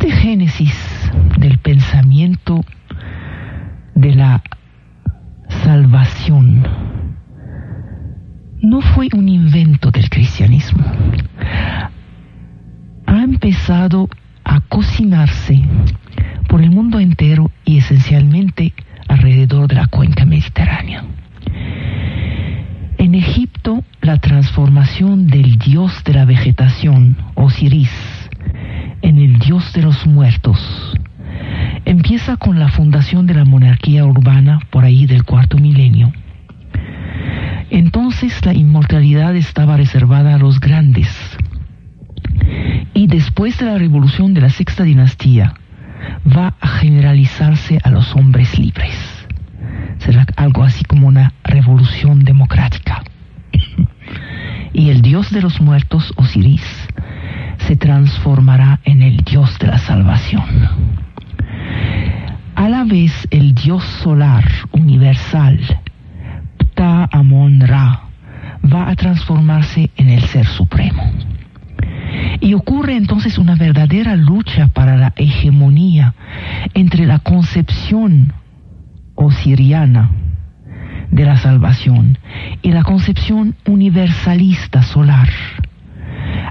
Este génesis del pensamiento de la salvación no fue un invento del cristianismo. Ha empezado a cocinarse por el mundo entero y esencialmente alrededor de la cuenca mediterránea. En Egipto, la transformación del dios de la vegetación, Osiris, en el dios de los muertos, empieza con la fundación de la monarquía urbana por ahí del cuarto milenio. Entonces la inmortalidad estaba reservada a los grandes. Y después de la revolución de la sexta dinastía, va a generalizarse a los hombres libres. Será algo así como una revolución democrática. Y el dios de los muertos, Osiris, se transformará en el dios de la salvación. A la vez, el dios solar universal, Pta Amon Ra, va a transformarse en el ser supremo. Y ocurre entonces una verdadera lucha para la hegemonía entre la concepción osiriana de la salvación y la concepción universalista solar.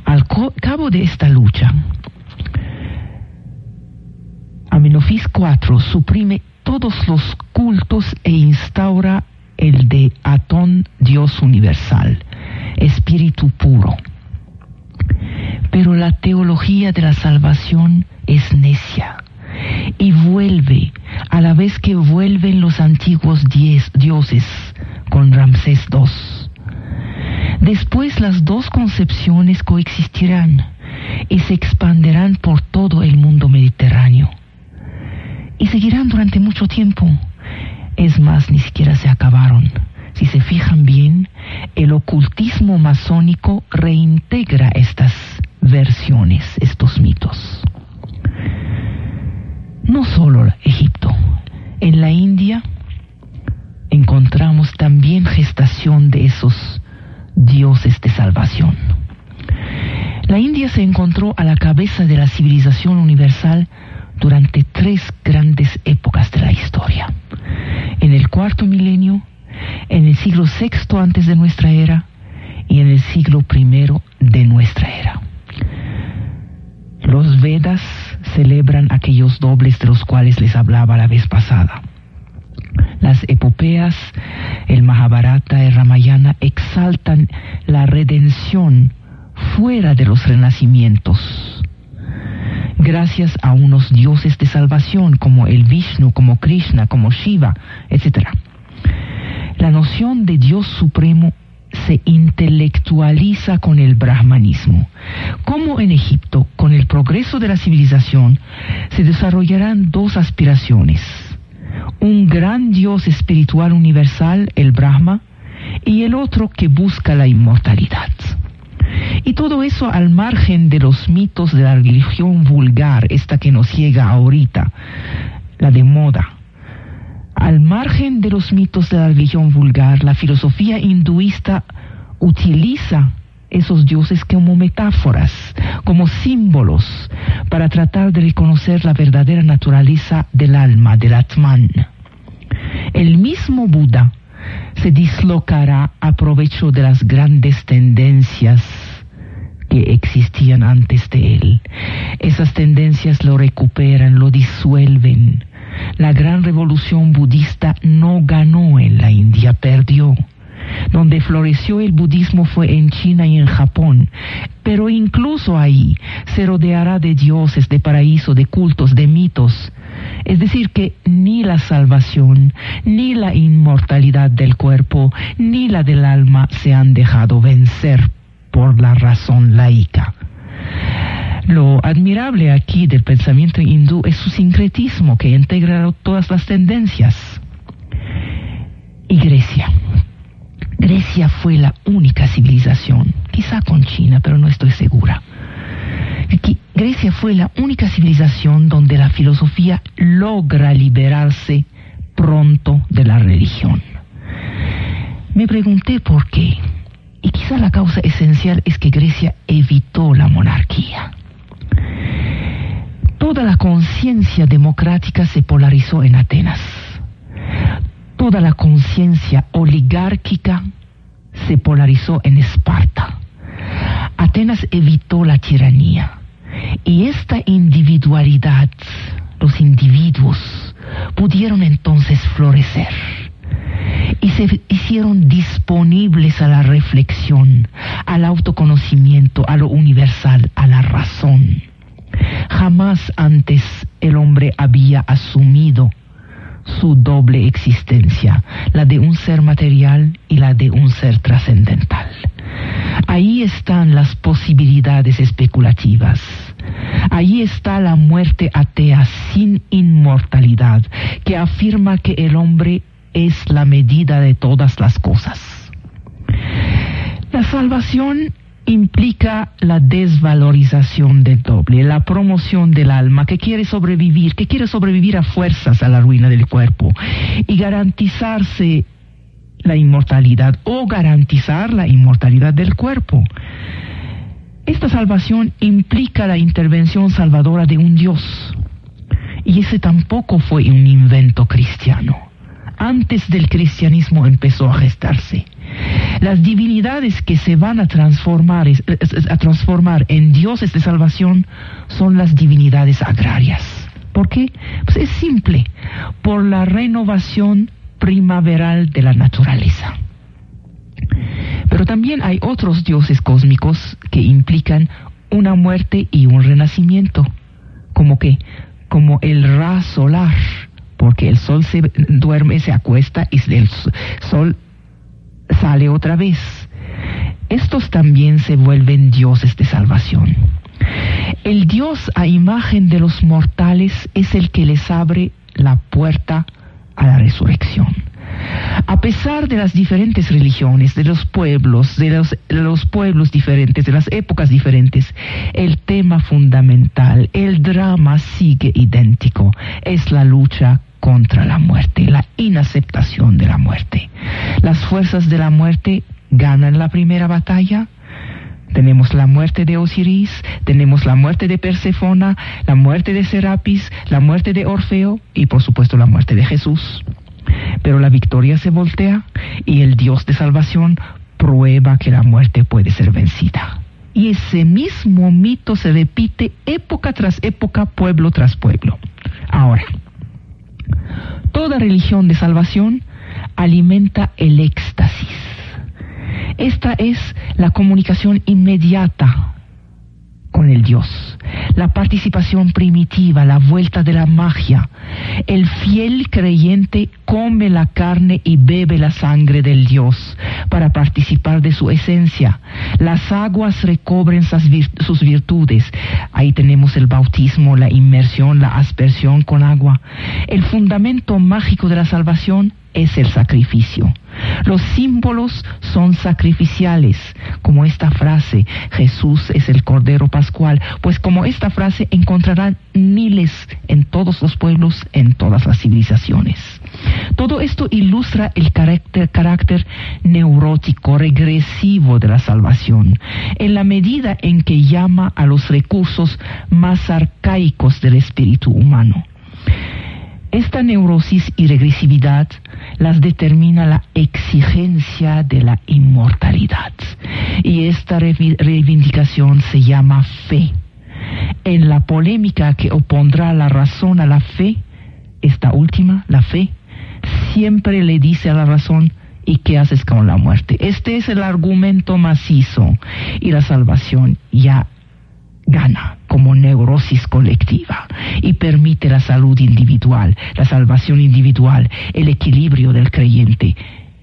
Al cabo de esta lucha, Amenofis IV suprime todos los cultos e instaura el de Atón, Dios universal, espíritu puro. Pero la teología de la salvación es necia y vuelve a la vez que vuelven los antiguos dioses con Ramsés II. Después las dos concepciones coexistirán y se expanderán por todo el mundo mediterráneo. Y seguirán durante mucho tiempo. Es más, ni siquiera se acabaron. Si se fijan bien, el ocultismo masónico reintegra estas versiones, estos mitos. No solo Egipto, en la India encontramos también gestación de esos dioses de salvación. La India se encontró a la cabeza de la civilización universal durante tres grandes épocas de la historia. En el cuarto milenio, en el siglo sexto antes de nuestra era y en el siglo primero de nuestra era. Los Vedas celebran aquellos dobles de los cuales les hablaba la vez pasada. Las epopeas, el Mahabharata, el Ramayana exaltan la redención fuera de los renacimientos, gracias a unos dioses de salvación como el Vishnu, como Krishna, como Shiva, etc. La noción de Dios supremo se intelectualiza con el brahmanismo. Como en Egipto, con el progreso de la civilización, se desarrollarán dos aspiraciones. Un gran Dios espiritual universal, el Brahma, y el otro que busca la inmortalidad. Y todo eso al margen de los mitos de la religión vulgar, esta que nos llega ahorita, la de moda, al margen de los mitos de la religión vulgar, la filosofía hinduista utiliza esos dioses como metáforas, como símbolos, para tratar de reconocer la verdadera naturaleza del alma, del Atman. El mismo Buda se dislocará a provecho de las grandes tendencias que existían antes de él. Esas tendencias lo recuperan, lo disuelven, la gran revolución budista no ganó en la India, perdió. Donde floreció el budismo fue en China y en Japón, pero incluso ahí se rodeará de dioses, de paraíso, de cultos, de mitos. Es decir, que ni la salvación, ni la inmortalidad del cuerpo, ni la del alma se han dejado vencer por la razón laica. Lo admirable aquí del pensamiento hindú es su sincretismo que integra todas las tendencias. Y Grecia. Grecia fue la única civilización, quizá con China, pero no estoy segura. Grecia fue la única civilización donde la filosofía logra liberarse pronto de la religión. Me pregunté por qué, y quizá la causa esencial es que Grecia evitó la monarquía Toda la conciencia democrática se polarizó en Atenas. La conciencia oligárquica se polarizó en Esparta. Atenas evitó la tiranía y esta individualidad, los individuos, pudieron entonces florecer y se hicieron disponibles a la reflexión, al autoconocimiento, a lo universal, a la razón. Jamás antes el hombre había asumido su doble existencia, la de un ser material y la de un ser trascendental. Ahí están las posibilidades especulativas. Ahí está la muerte atea sin inmortalidad, que afirma que el hombre es la medida de todas las cosas. La salvación implica la desvalorización del doble, la promoción del alma que quiere sobrevivir, que quiere sobrevivir a fuerzas a la ruina del cuerpo y garantizarse la inmortalidad o garantizar la inmortalidad del cuerpo. Esta salvación implica la intervención salvadora de un Dios. Y ese tampoco fue un invento cristiano. Antes del cristianismo empezó a gestarse. Las divinidades que se van a transformar, a transformar en dioses de salvación son las divinidades agrarias. ¿Por qué? Pues es simple, por la renovación primaveral de la naturaleza. Pero también hay otros dioses cósmicos que implican una muerte y un renacimiento, como que, como el Ra solar, porque el sol se duerme, se acuesta y el sol sale otra vez. Estos también se vuelven dioses de salvación. El Dios a imagen de los mortales es el que les abre la puerta a la resurrección. A pesar de las diferentes religiones, de los pueblos, de los, de los, pueblos diferentes, de las épocas diferentes, el tema fundamental, el drama sigue idéntico. Es la lucha contra la muerte, la inaceptación de la muerte. Las fuerzas de la muerte ganan la primera batalla. Tenemos la muerte de Osiris, tenemos la muerte de Persefona, la muerte de Serapis, la muerte de Orfeo y por supuesto la muerte de Jesús. Pero la victoria se voltea y el Dios de salvación prueba que la muerte puede ser vencida. Y ese mismo mito se repite época tras época, pueblo tras pueblo. Ahora, toda religión de salvación alimenta el éxtasis. Esta es la comunicación inmediata con el Dios, la participación primitiva, la vuelta de la magia. El fiel creyente come la carne y bebe la sangre del Dios para participar de su esencia. Las aguas recobren sus virtudes. Ahí tenemos el bautismo, la inmersión, la aspersión con agua. El fundamento mágico de la salvación es el sacrificio. Los símbolos son sacrificiales, como esta frase, Jesús es el Cordero Pascual, pues como esta frase encontrarán miles en todos los pueblos, en todas las civilizaciones. Todo esto ilustra el carácter, carácter neurótico, regresivo de la salvación, en la medida en que llama a los recursos más arcaicos del espíritu humano. Esta neurosis y regresividad las determina la exigencia de la inmortalidad. Y esta reivindicación se llama fe. En la polémica que opondrá la razón a la fe, esta última, la fe, siempre le dice a la razón, ¿y qué haces con la muerte? Este es el argumento macizo y la salvación ya gana como neurosis colectiva y permite la salud individual, la salvación individual, el equilibrio del creyente.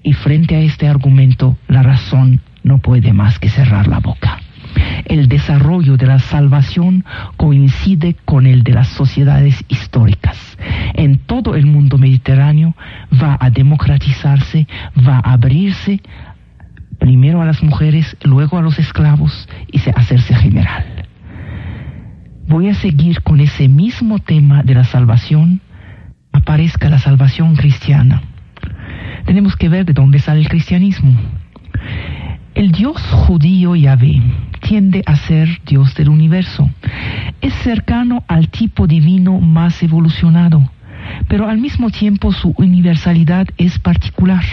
Y frente a este argumento, la razón no puede más que cerrar la boca. El desarrollo de la salvación coincide con el de las sociedades históricas. En todo el mundo mediterráneo va a democratizarse, va a abrirse primero a las mujeres, luego a los esclavos y a hacerse general voy a seguir con ese mismo tema de la salvación, aparezca la salvación cristiana. Tenemos que ver de dónde sale el cristianismo. El Dios judío Yahvé tiende a ser Dios del universo. Es cercano al tipo divino más evolucionado, pero al mismo tiempo su universalidad es particular.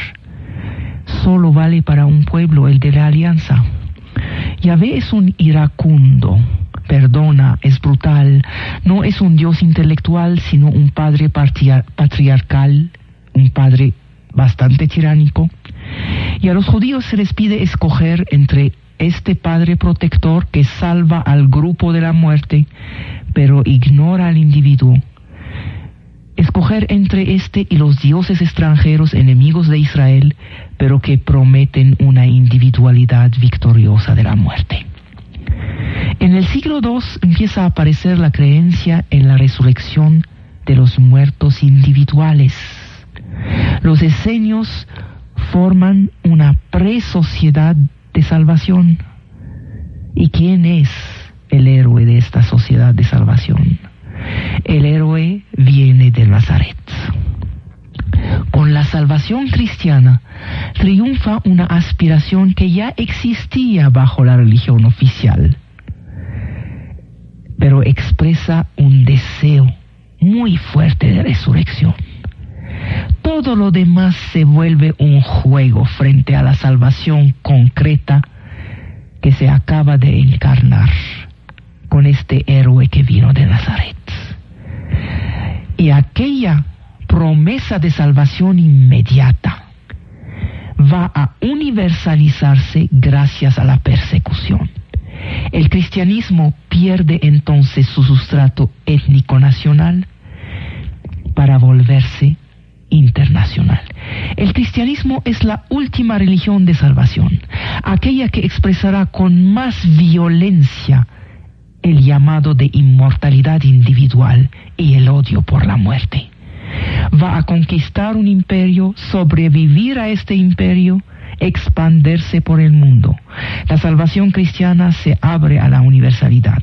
Solo vale para un pueblo el de la alianza. Yahvé es un iracundo, perdona, es brutal, no es un Dios intelectual, sino un padre patriarcal, un padre bastante tiránico. Y a los judíos se les pide escoger entre este Padre protector que salva al grupo de la muerte, pero ignora al individuo. Escoger entre este y los dioses extranjeros enemigos de Israel, pero que prometen una individualidad victoriosa de la muerte. En el siglo II empieza a aparecer la creencia en la resurrección de los muertos individuales. Los esenios forman una pre-sociedad de salvación. ¿Y quién es el héroe de esta sociedad de salvación? El héroe viene de Nazaret. Con la salvación cristiana triunfa una aspiración que ya existía bajo la religión oficial, pero expresa un deseo muy fuerte de resurrección. Todo lo demás se vuelve un juego frente a la salvación concreta que se acaba de encarnar con este héroe que vino de Nazaret. Y aquella promesa de salvación inmediata va a universalizarse gracias a la persecución. El cristianismo pierde entonces su sustrato étnico nacional para volverse internacional. El cristianismo es la última religión de salvación, aquella que expresará con más violencia el llamado de inmortalidad individual y el odio por la muerte. Va a conquistar un imperio, sobrevivir a este imperio, expandirse por el mundo. La salvación cristiana se abre a la universalidad.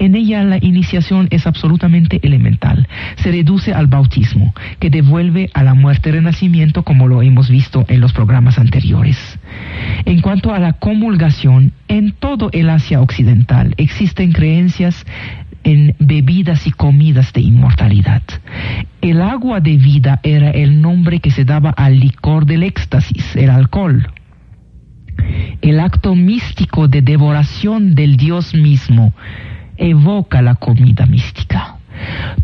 En ella la iniciación es absolutamente elemental. Se reduce al bautismo, que devuelve a la muerte renacimiento como lo hemos visto en los programas anteriores. En cuanto a la comulgación, en todo el Asia Occidental existen creencias en bebidas y comidas de inmortalidad. El agua de vida era el nombre que se daba al licor del éxtasis, el alcohol. El acto místico de devoración del Dios mismo evoca la comida mística.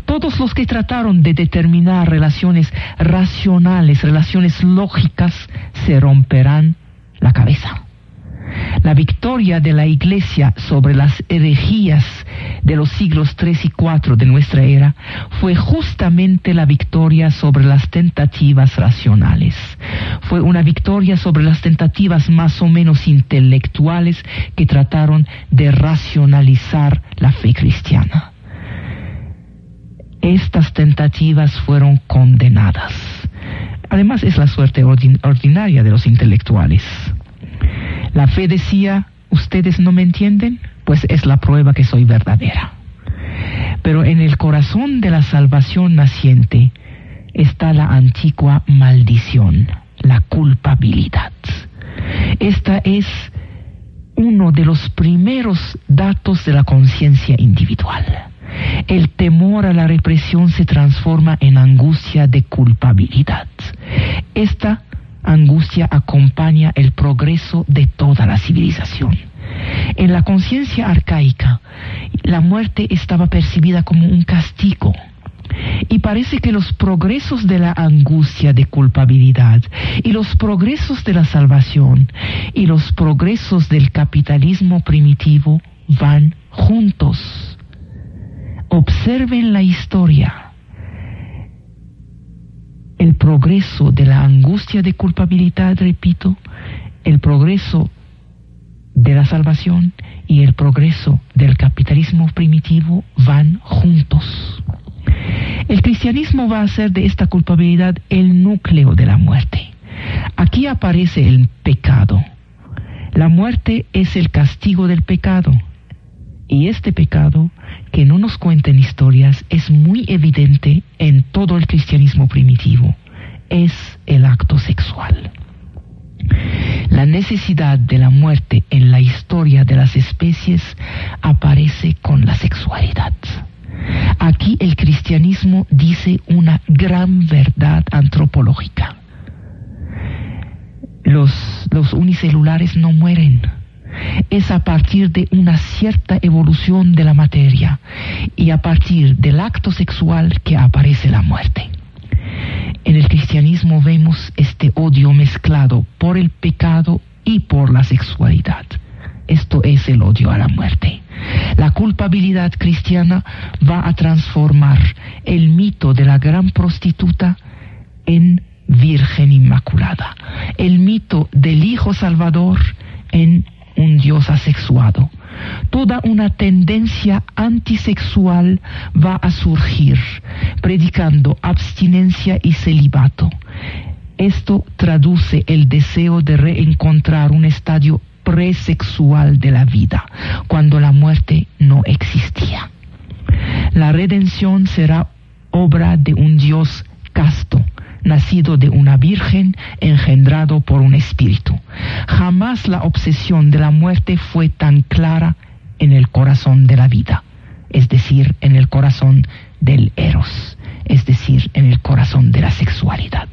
Todos los que trataron de determinar relaciones racionales, relaciones lógicas, se romperán la cabeza. La victoria de la Iglesia sobre las herejías de los siglos 3 y 4 de nuestra era fue justamente la victoria sobre las tentativas racionales. Fue una victoria sobre las tentativas más o menos intelectuales que trataron de racionalizar la fe cristiana. Estas tentativas fueron condenadas. Además es la suerte ordinaria de los intelectuales. La fe decía, ¿ustedes no me entienden? Pues es la prueba que soy verdadera. Pero en el corazón de la salvación naciente está la antigua maldición, la culpabilidad. Esta es uno de los primeros datos de la conciencia individual. El temor a la represión se transforma en angustia de culpabilidad. Esta angustia acompaña el progreso de toda la civilización. En la conciencia arcaica, la muerte estaba percibida como un castigo. Y parece que los progresos de la angustia de culpabilidad y los progresos de la salvación y los progresos del capitalismo primitivo van juntos. Observen la historia el progreso de la angustia de culpabilidad, repito, el progreso de la salvación y el progreso del capitalismo primitivo van juntos. El cristianismo va a ser de esta culpabilidad el núcleo de la muerte. Aquí aparece el pecado. La muerte es el castigo del pecado. Y este pecado, que no nos cuentan historias, es muy evidente en todo el cristianismo primitivo. Es el acto sexual. La necesidad de la muerte en la historia de las especies aparece con la sexualidad. Aquí el cristianismo dice una gran verdad antropológica. Los, los unicelulares no mueren. Es a partir de una cierta evolución de la materia y a partir del acto sexual que aparece la muerte. En el cristianismo vemos este odio mezclado por el pecado y por la sexualidad. Esto es el odio a la muerte. La culpabilidad cristiana va a transformar el mito de la gran prostituta en Virgen Inmaculada, el mito del Hijo Salvador en un Dios asexuado. Toda una tendencia antisexual va a surgir, predicando abstinencia y celibato. Esto traduce el deseo de reencontrar un estadio presexual de la vida, cuando la muerte no existía. La redención será obra de un Dios casto, nacido de una virgen, engendrado por un espíritu. Jamás la obsesión de la muerte fue tan clara en el corazón de la vida, es decir, en el corazón del eros, es decir, en el corazón de la sexualidad.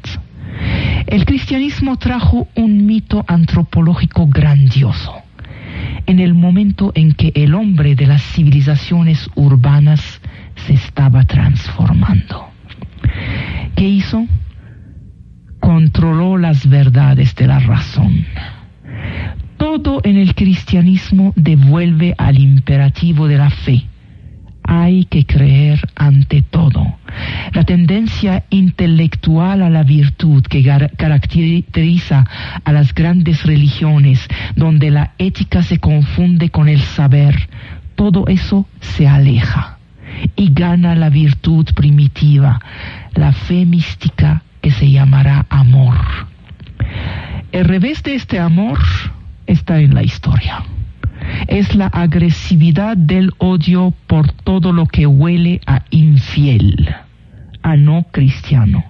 El cristianismo trajo un mito antropológico grandioso. En el momento en que el hombre de las civilizaciones urbanas se estaba transformando. ¿Qué hizo? Controló las verdades de la razón. Todo en el cristianismo devuelve al imperativo de la fe hay que creer ante todo. La tendencia intelectual a la virtud que caracteriza a las grandes religiones, donde la ética se confunde con el saber, todo eso se aleja y gana la virtud primitiva, la fe mística que se llamará amor. El revés de este amor está en la historia es la agresividad del odio por todo lo que huele a infiel, a no cristiano.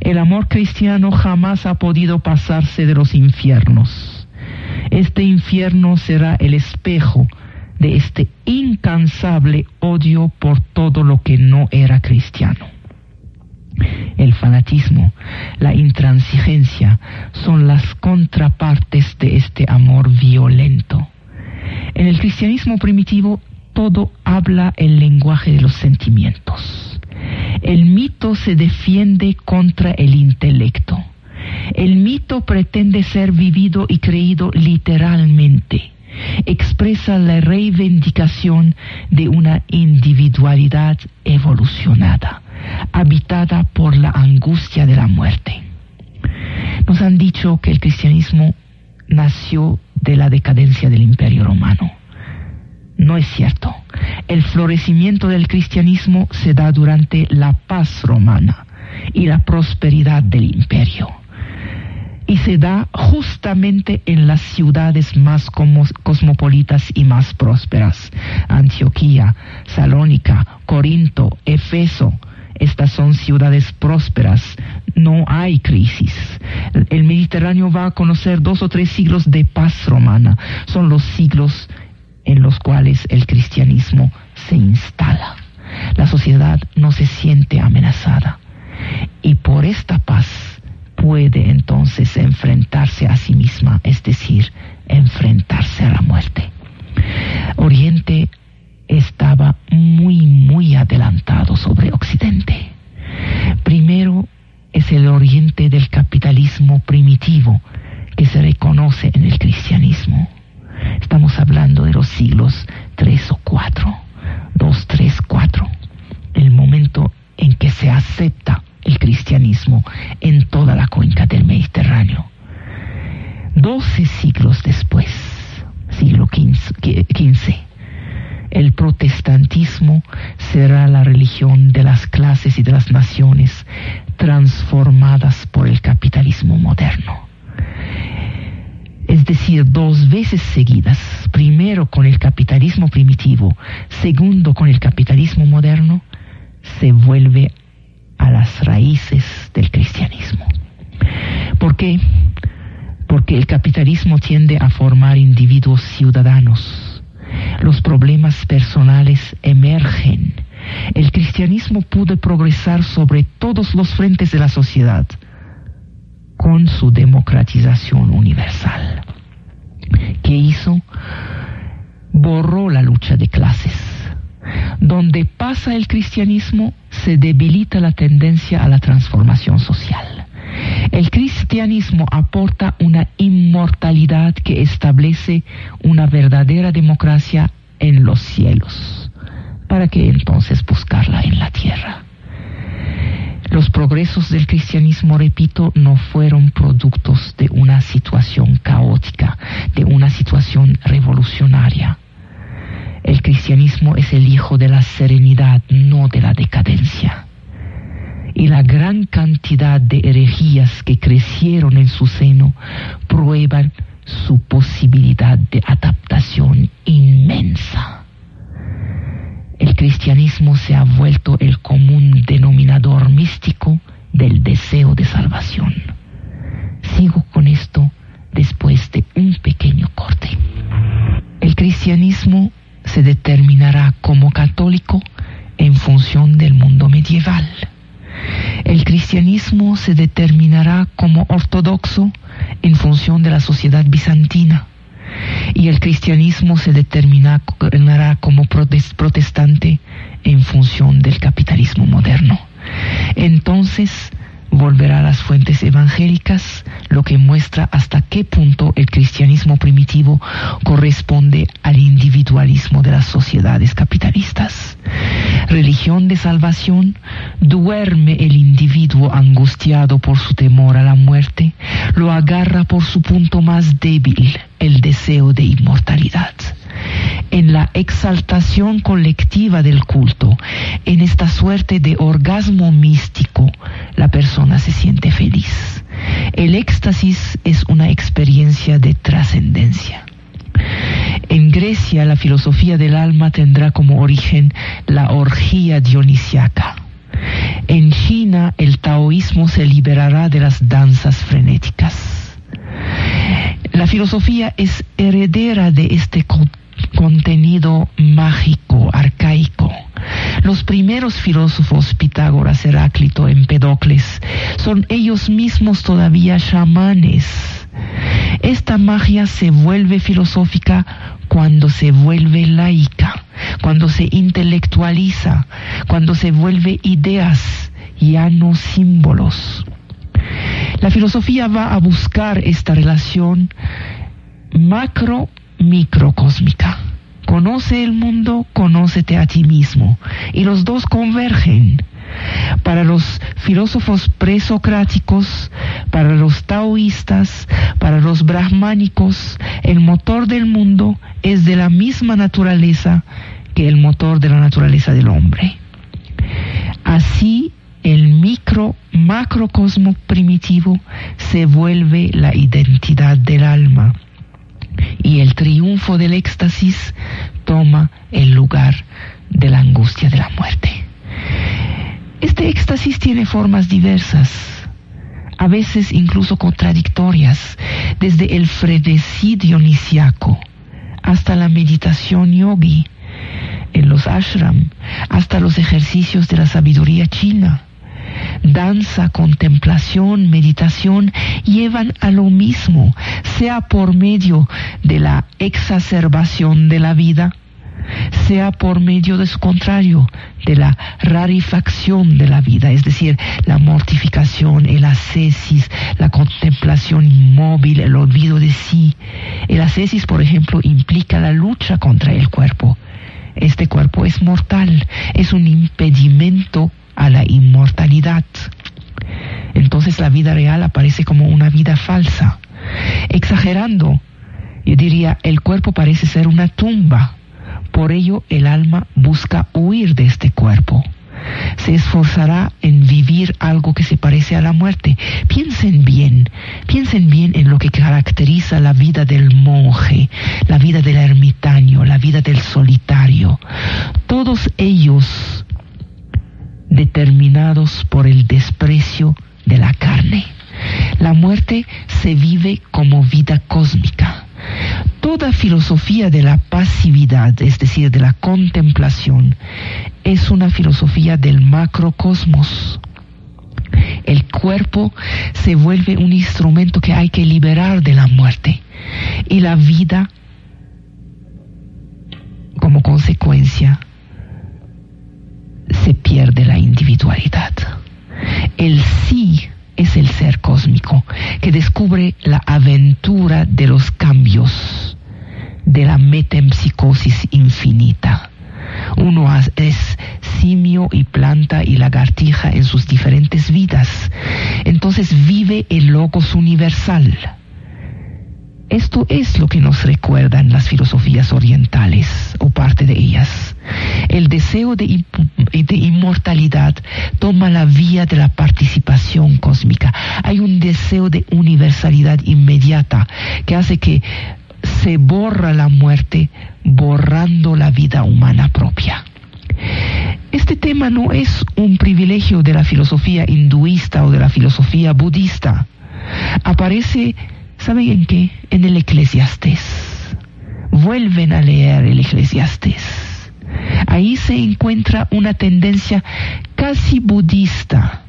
El amor cristiano jamás ha podido pasarse de los infiernos. Este infierno será el espejo de este incansable odio por todo lo que no era cristiano. El fanatismo, la intransigencia son las contrapartes de este amor violento. En el cristianismo primitivo todo habla el lenguaje de los sentimientos. El mito se defiende contra el intelecto. El mito pretende ser vivido y creído literalmente. Expresa la reivindicación de una individualidad evolucionada, habitada por la angustia de la muerte. Nos han dicho que el cristianismo nació de la decadencia del imperio romano. No es cierto. El florecimiento del cristianismo se da durante la paz romana y la prosperidad del imperio. Y se da justamente en las ciudades más cosmopolitas y más prósperas. Antioquía, Salónica, Corinto, Efeso, estas son ciudades prósperas, no hay crisis. El Mediterráneo va a conocer dos o tres siglos de paz romana. Son los siglos en los cuales el cristianismo se instala. La sociedad no se siente amenazada. Y por esta paz puede entonces enfrentarse a sí misma, es decir, enfrentarse a la muerte. Oriente estaba en el cristianismo. Estamos hablando de los siglos los frentes de la sociedad con su democratización universal. ¿Qué hizo? Borró la lucha de clases. Donde pasa el cristianismo, se debilita la tendencia a la transformación social. El cristianismo aporta una inmortalidad que establece una verdadera democracia en los cielos. ¿Para qué entonces buscarla en la tierra? Los progresos del cristianismo, repito, no fueron productos de una situación caótica, de una situación revolucionaria. El cristianismo es el hijo de la serenidad, no de la decadencia y la gran cantidad de herejías que crecieron en su seno prueban su posibilidad de adaptación inmensa. El cristianismo se ha vuelto el común denominador místico del deseo de salvación. Sigo con esto después de un pequeño corte. El cristianismo se determinará como católico en función del mundo medieval el cristianismo se determinará como ortodoxo en función de la sociedad bizantina y el cristianismo se determinará como protestante en función del capitalismo moderno. Entonces, volverá a las fuentes evangélicas, que muestra hasta qué punto el cristianismo primitivo corresponde al individualismo de las sociedades capitalistas. Religión de salvación, duerme el individuo angustiado por su temor a la muerte, lo agarra por su punto más débil, el deseo de inmortalidad en la exaltación colectiva del culto, en esta suerte de orgasmo místico, la persona se siente feliz. El éxtasis es una experiencia de trascendencia. En Grecia la filosofía del alma tendrá como origen la orgía dionisiaca. En China el taoísmo se liberará de las danzas frenéticas. La filosofía es heredera de este contenido mágico, arcaico. Los primeros filósofos, Pitágoras, Heráclito, Empedocles, son ellos mismos todavía chamanes. Esta magia se vuelve filosófica cuando se vuelve laica, cuando se intelectualiza, cuando se vuelve ideas, ya no símbolos. La filosofía va a buscar esta relación macro microcósmica. Conoce el mundo, conócete a ti mismo. Y los dos convergen. Para los filósofos presocráticos, para los taoístas, para los brahmánicos, el motor del mundo es de la misma naturaleza que el motor de la naturaleza del hombre. Así el micro macrocosmo primitivo se vuelve la identidad del alma y el triunfo del éxtasis toma el lugar de la angustia de la muerte. Este éxtasis tiene formas diversas, a veces incluso contradictorias, desde el frenesí dionisiaco hasta la meditación yogi en los ashram, hasta los ejercicios de la sabiduría china danza, contemplación, meditación llevan a lo mismo, sea por medio de la exacerbación de la vida, sea por medio de su contrario, de la rarefacción de la vida, es decir, la mortificación, el ascesis, la contemplación inmóvil, el olvido de sí. El ascesis, por ejemplo, implica la lucha contra el cuerpo. Este cuerpo es mortal, es un impedimento a la inmortalidad. Entonces la vida real aparece como una vida falsa. Exagerando, yo diría, el cuerpo parece ser una tumba. Por ello el alma busca huir de este cuerpo. Se esforzará en vivir algo que se parece a la muerte. Piensen bien, piensen bien en lo que caracteriza la vida del monje, la vida del ermitaño, la vida del solitario. Todos ellos determinados por el desprecio de la carne. La muerte se vive como vida cósmica. Toda filosofía de la pasividad, es decir, de la contemplación, es una filosofía del macrocosmos. El cuerpo se vuelve un instrumento que hay que liberar de la muerte y la vida como consecuencia se pierde la individualidad. El sí es el ser cósmico que descubre la aventura de los cambios, de la metempsicosis infinita. Uno es simio y planta y lagartija en sus diferentes vidas. Entonces vive el logos universal esto es lo que nos recuerdan las filosofías orientales o parte de ellas. El deseo de, inmortalidad toma la vía de la participación cósmica. Hay un deseo de universalidad inmediata que hace que se borra la muerte borrando la vida humana propia. Este tema no es un privilegio de la filosofía hinduista o de la filosofía budista. Aparece ¿Saben en qué? En el Eclesiastés. Vuelven a leer el Eclesiastés. Ahí se encuentra una tendencia casi budista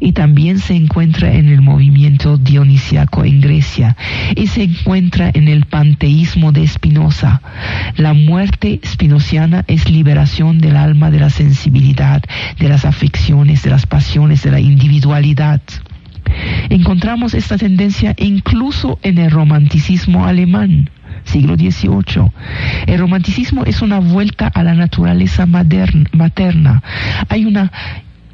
y también se encuentra en el movimiento dionisiaco en Grecia y se encuentra en el panteísmo de Spinoza. La muerte spinociana es liberación del alma de la sensibilidad, de las afecciones, de las pasiones, de la individualidad. Encontramos esta tendencia incluso en el romanticismo alemán siglo XVIII. El romanticismo es una vuelta a la naturaleza materna. Hay una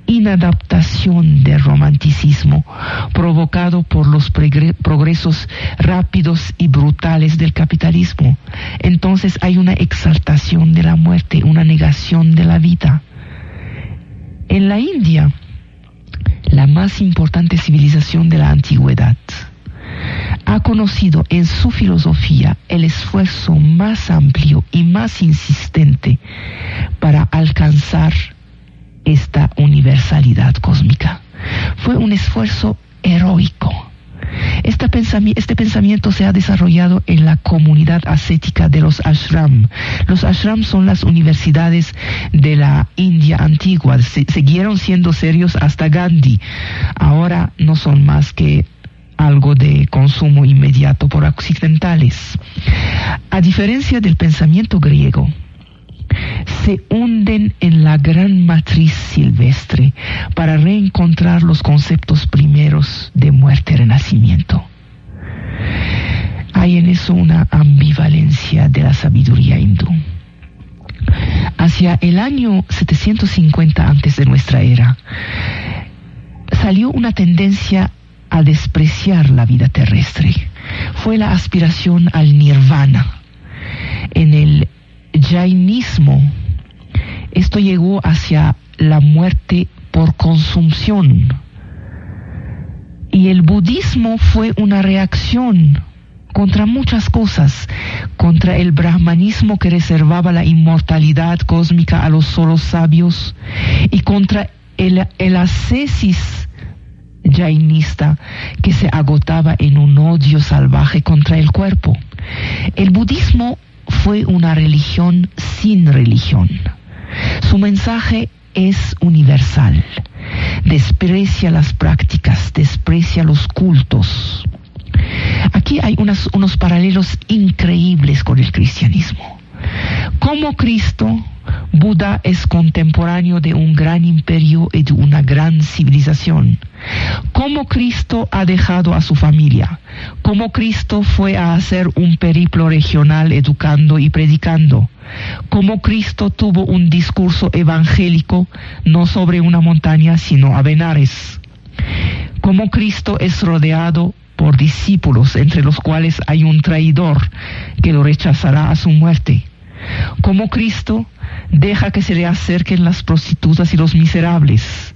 inadaptación del romanticismo provocado por los progresos rápidos y brutales del capitalismo. Entonces hay una exaltación de la muerte, una negación de la vida. En la India, la más importante civilización de la antigüedad, ha conocido en su filosofía el esfuerzo más amplio y más insistente para alcanzar esta universalidad cósmica. Fue un esfuerzo heroico este, pensamiento se ha desarrollado en la comunidad ascética de los ashram. Los ashram son las universidades de la India antigua. siguieron siendo serios hasta Gandhi. Ahora no son más que algo de consumo inmediato por occidentales. A diferencia del pensamiento griego, se hunden en la gran matriz silvestre para reencontrar los conceptos primeros de muerte y renacimiento. Hay en eso una ambivalencia de la sabiduría hindú. Hacia el año 750 antes de nuestra era, salió una tendencia a despreciar la vida terrestre. Fue la aspiración al nirvana. En el jainismo, esto llegó hacia la muerte por consumción. Y el budismo fue una reacción contra muchas cosas, contra el brahmanismo que reservaba la inmortalidad cósmica a los solos sabios y contra el, el jainista que se agotaba en un odio salvaje contra el cuerpo. El budismo fue una religión sin religión. Su mensaje es universal. Desprecia las prácticas, desprecia los cultos. Aquí hay unos paralelos increíbles con el cristianismo. Como Cristo Buda es contemporáneo de un gran imperio y de una gran civilización. Como Cristo ha dejado a su familia, como Cristo fue a hacer un periplo regional educando y predicando, como Cristo tuvo un discurso evangélico no sobre una montaña sino a Benares, como Cristo es rodeado por discípulos entre los cuales hay un traidor que lo rechazará a su muerte, como Cristo deja que se le acerquen las prostitutas y los miserables,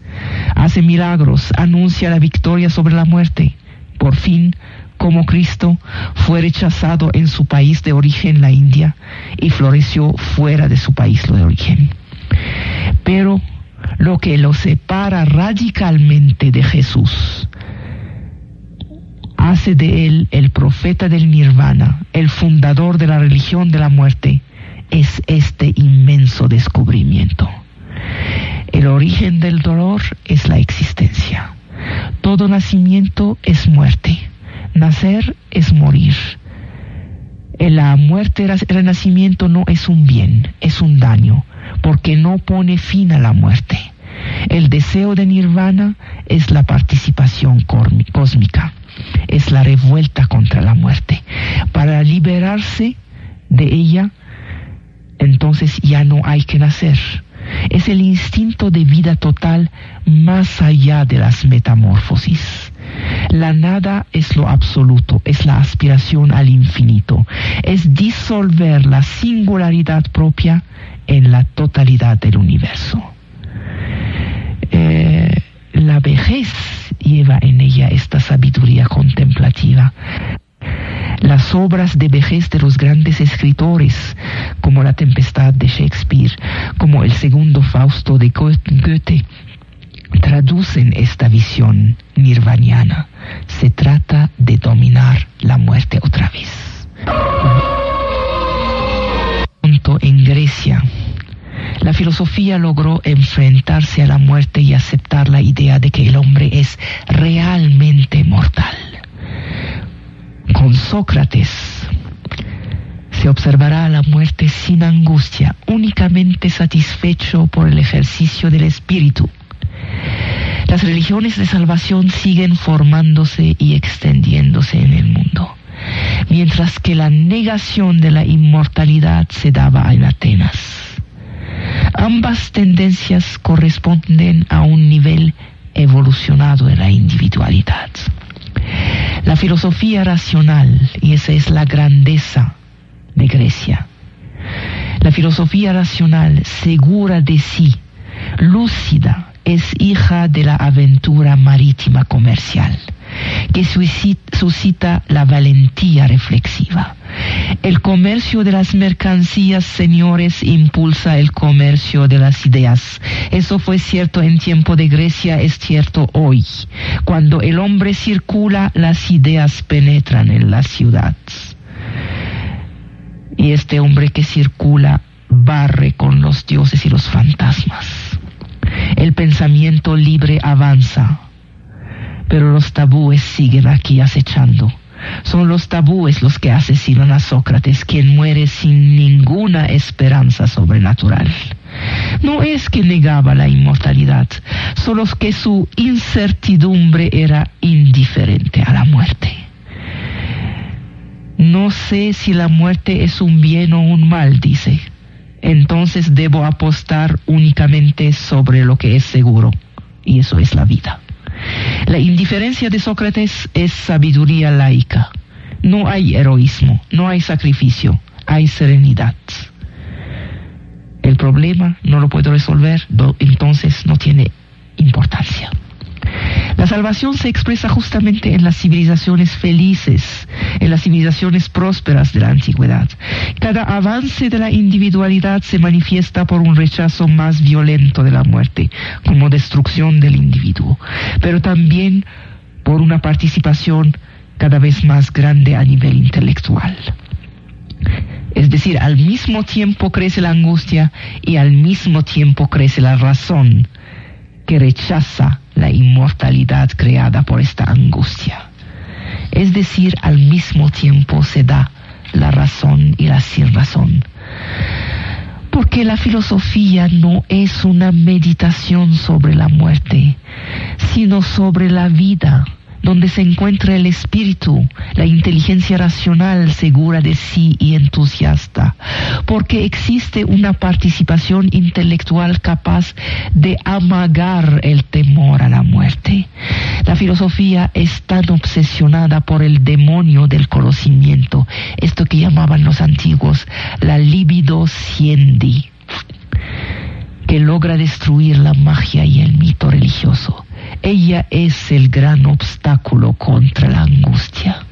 hace milagros, anuncia la victoria sobre la muerte. Por fin, como Cristo fue rechazado en su país de origen, la India, y floreció fuera de su país de origen. Pero lo que lo separa radicalmente de Jesús hace de él el profeta del nirvana, el fundador de la religión de la muerte, es este inmenso descubrimiento. El origen del dolor es la existencia. Todo nacimiento es muerte. Nacer es morir. La muerte, el renacimiento no es un bien, es un daño, porque no pone fin a la muerte. El deseo de nirvana es la participación cósmica, es la revuelta contra la muerte. Para liberarse de ella, entonces ya no hay que nacer. Es el instinto de vida total más allá de las metamorfosis. La nada es lo absoluto, es la aspiración al infinito, es disolver la singularidad propia en la totalidad del universo. Eh, la vejez lleva en ella esta sabiduría contemplativa. Las obras de vejez de los grandes escritores, como La Tempestad de Shakespeare, como El Segundo Fausto de Goethe, traducen esta visión nirvaniana. Se trata de dominar la muerte otra vez. En Grecia, la filosofía logró enfrentarse a la muerte y aceptar la idea de que el hombre es realmente mortal. Con Sócrates se observará la muerte sin angustia, únicamente satisfecho por el ejercicio del espíritu. Las religiones de salvación siguen formándose y extendiéndose en el mundo, mientras que la negación de la inmortalidad se daba en Atenas. Ambas tendencias corresponden a un nivel evolucionado de la individualidad. La filosofía racional, y esa es la grandeza de Grecia, la filosofía racional segura de sí, lúcida, es hija de la aventura marítima comercial, que suscita la valentía reflexiva. El comercio de las mercancías, señores, impulsa el comercio de las ideas. Eso fue cierto en tiempo de Grecia, es cierto hoy. Cuando el hombre circula, las ideas penetran en la ciudad. Y este hombre que circula barre con los dioses y los fantasmas. El pensamiento libre avanza, pero los tabúes siguen aquí acechando. Son los tabúes los que asesinan a Sócrates, quien muere sin ninguna esperanza sobrenatural. No es que negaba la inmortalidad, solo que su incertidumbre era indiferente a la muerte. No sé si la muerte es un bien o un mal, dice entonces debo apostar únicamente sobre lo que es seguro, y eso es la vida. La indiferencia de Sócrates es sabiduría laica. No hay heroísmo, no hay sacrificio, hay serenidad. El problema no lo puedo resolver, entonces no tiene importancia. La salvación se expresa justamente en las civilizaciones felices, en las civilizaciones prósperas de la antigüedad. Cada avance de la individualidad se manifiesta por un rechazo más violento de la muerte, como destrucción del individuo, pero también por una participación cada vez más grande a nivel intelectual. Es decir, al mismo tiempo crece la angustia y al mismo tiempo crece la razón que rechaza la inmortalidad creada por esta angustia. Es decir, al mismo tiempo se da la razón y la sin razón. Porque la filosofía no es una meditación sobre la muerte, sino sobre la vida donde se encuentra el espíritu, la inteligencia racional segura de sí y entusiasta, porque existe una participación intelectual capaz de amagar el temor a la muerte. La filosofía es tan obsesionada por el demonio del conocimiento, esto que llamaban los antiguos la libido siendi, que logra destruir la magia y el mito religioso ella es el gran obstáculo contra la angustia.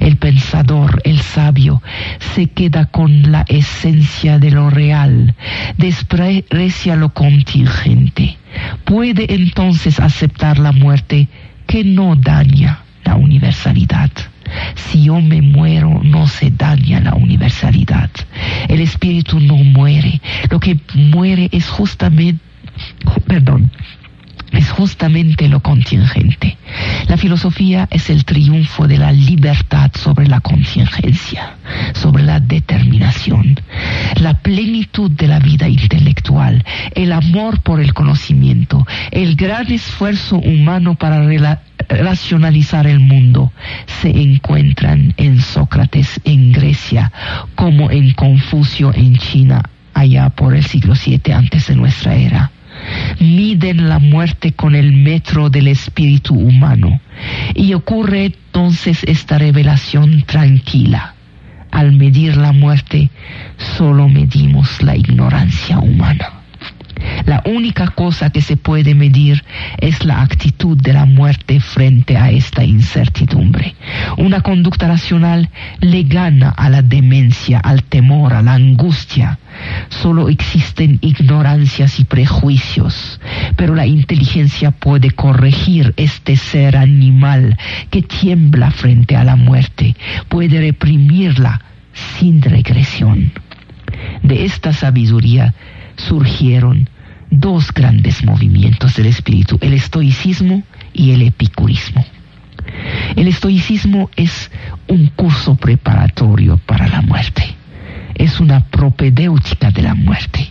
El pensador, el sabio, se queda con la esencia de lo real, desprecia lo contingente. Puede entonces aceptar la muerte que no daña la universalidad. Si yo me muero, no se daña la universalidad. El espíritu no muere. Lo que muere es justamente, perdón, es justamente lo contingente. La filosofía es el triunfo de la libertad sobre la contingencia, sobre la determinación, la plenitud de la vida intelectual, el amor por el conocimiento, el gran esfuerzo humano para racionalizar el mundo se encuentran en Sócrates en Grecia como en Confucio en China allá por el siglo VII antes de nuestra era miden la muerte con el metro del espíritu humano. Y ocurre entonces esta revelación tranquila. Al medir la muerte, solo medimos la ignorancia humana. La única cosa que se puede medir es la actitud de la muerte frente a esta incertidumbre. Una conducta racional le gana a la demencia, al temor, a la angustia. Solo existen ignorancias y prejuicios, pero la inteligencia puede corregir este ser animal que tiembla frente a la muerte, puede reprimirla sin regresión. De esta sabiduría surgieron dos grandes movimientos del espíritu, el estoicismo y el epicurismo. El estoicismo es un curso preparatorio para la muerte. Es una propedéutica de la muerte.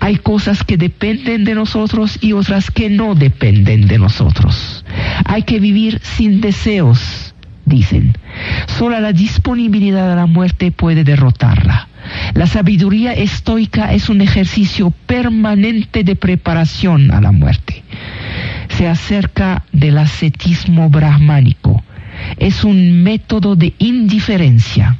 Hay cosas que dependen de nosotros y otras que no dependen de nosotros. Hay que vivir sin deseos, dicen. Solo la disponibilidad a la muerte puede derrotarla. La sabiduría estoica es un ejercicio permanente de preparación a la muerte. Se acerca del ascetismo brahmánico. Es un método de indiferencia.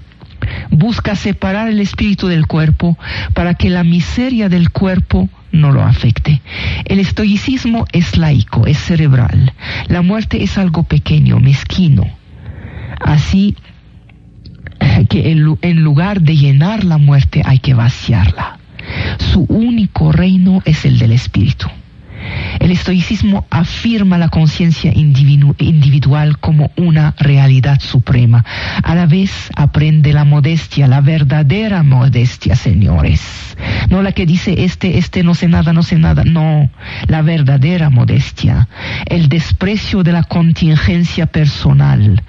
Busca separar el espíritu del cuerpo para que la miseria del cuerpo no lo afecte. El estoicismo es laico, es cerebral. La muerte es algo pequeño, mezquino. Así que en lugar de llenar la muerte hay que vaciarla. Su único reino es el del espíritu. El estoicismo afirma la conciencia individual como una realidad suprema. A la vez aprende la modestia, la verdadera modestia, señores. No la que dice este, este no sé nada, no sé nada. No, la verdadera modestia. El desprecio de la contingencia personal.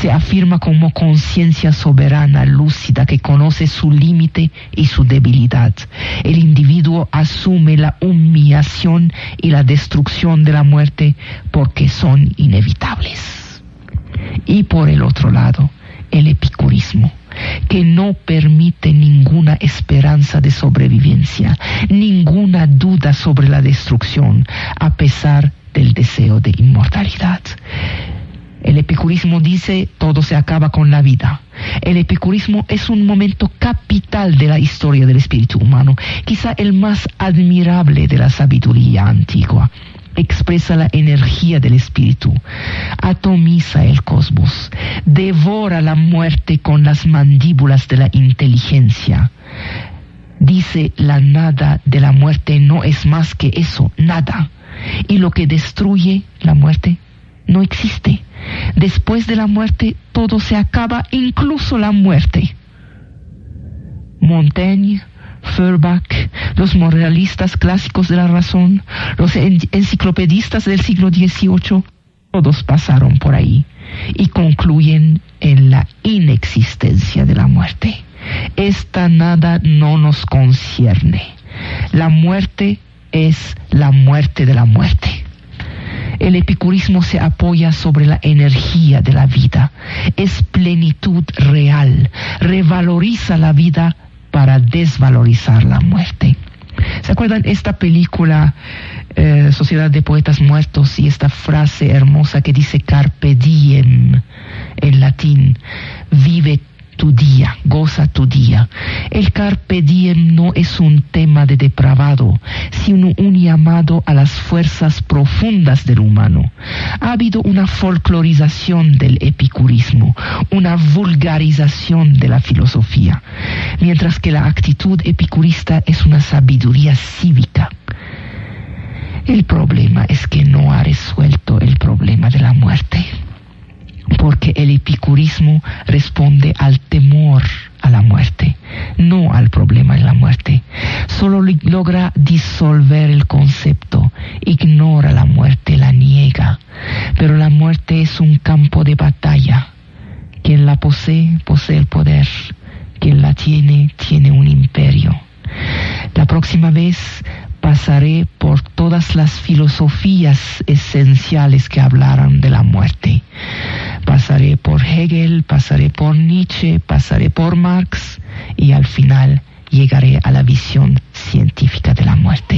Se afirma como conciencia soberana, lúcida, que conoce su límite y su debilidad. El individuo asume la humillación y la destrucción de la muerte porque son inevitables. Y por el otro lado, el epicurismo, que no permite ninguna esperanza de sobrevivencia, ninguna duda sobre la destrucción, a pesar del deseo de inmortalidad. El epicurismo dice todo se acaba con la vida. El epicurismo es un momento capital de la historia del espíritu humano, quizá el más admirable de la sabiduría antigua. Expresa la energía del espíritu, atomiza el cosmos, devora la muerte con las mandíbulas de la inteligencia. Dice la nada de la muerte no es más que eso, nada. Y lo que destruye la muerte no existe. Después de la muerte todo se acaba, incluso la muerte. Montaigne, Feuerbach, los moralistas clásicos de la razón, los enciclopedistas del siglo XVIII, todos pasaron por ahí y concluyen en la inexistencia de la muerte. Esta nada no nos concierne. La muerte es la muerte de la muerte. El epicurismo se apoya sobre la energía de la vida. Es plenitud real. Revaloriza la vida para desvalorizar la muerte. ¿Se acuerdan esta película eh, Sociedad de Poetas Muertos y esta frase hermosa que dice carpe diem en latín? Vive tu día, goza tu día. El carpe diem no es un tema de depravado, sino un llamado a las fuerzas profundas del humano. Ha habido una folclorización del epicurismo, una vulgarización de la filosofía, mientras que la actitud epicurista es una sabiduría cívica. El problema es que no ha resuelto el problema de la muerte porque el epicurismo responde al temor a la muerte, no al problema de la muerte. Solo logra disolver el concepto, ignora la muerte, la niega. Pero la muerte es un campo de batalla. Quien la posee, posee el poder. Quien la tiene, tiene un imperio. La próxima vez pasaré por todas las filosofías esenciales que hablaron de la muerte. Pasaré por Hegel, pasaré por Nietzsche, pasaré por Marx y al final llegaré a la visión científica de la muerte.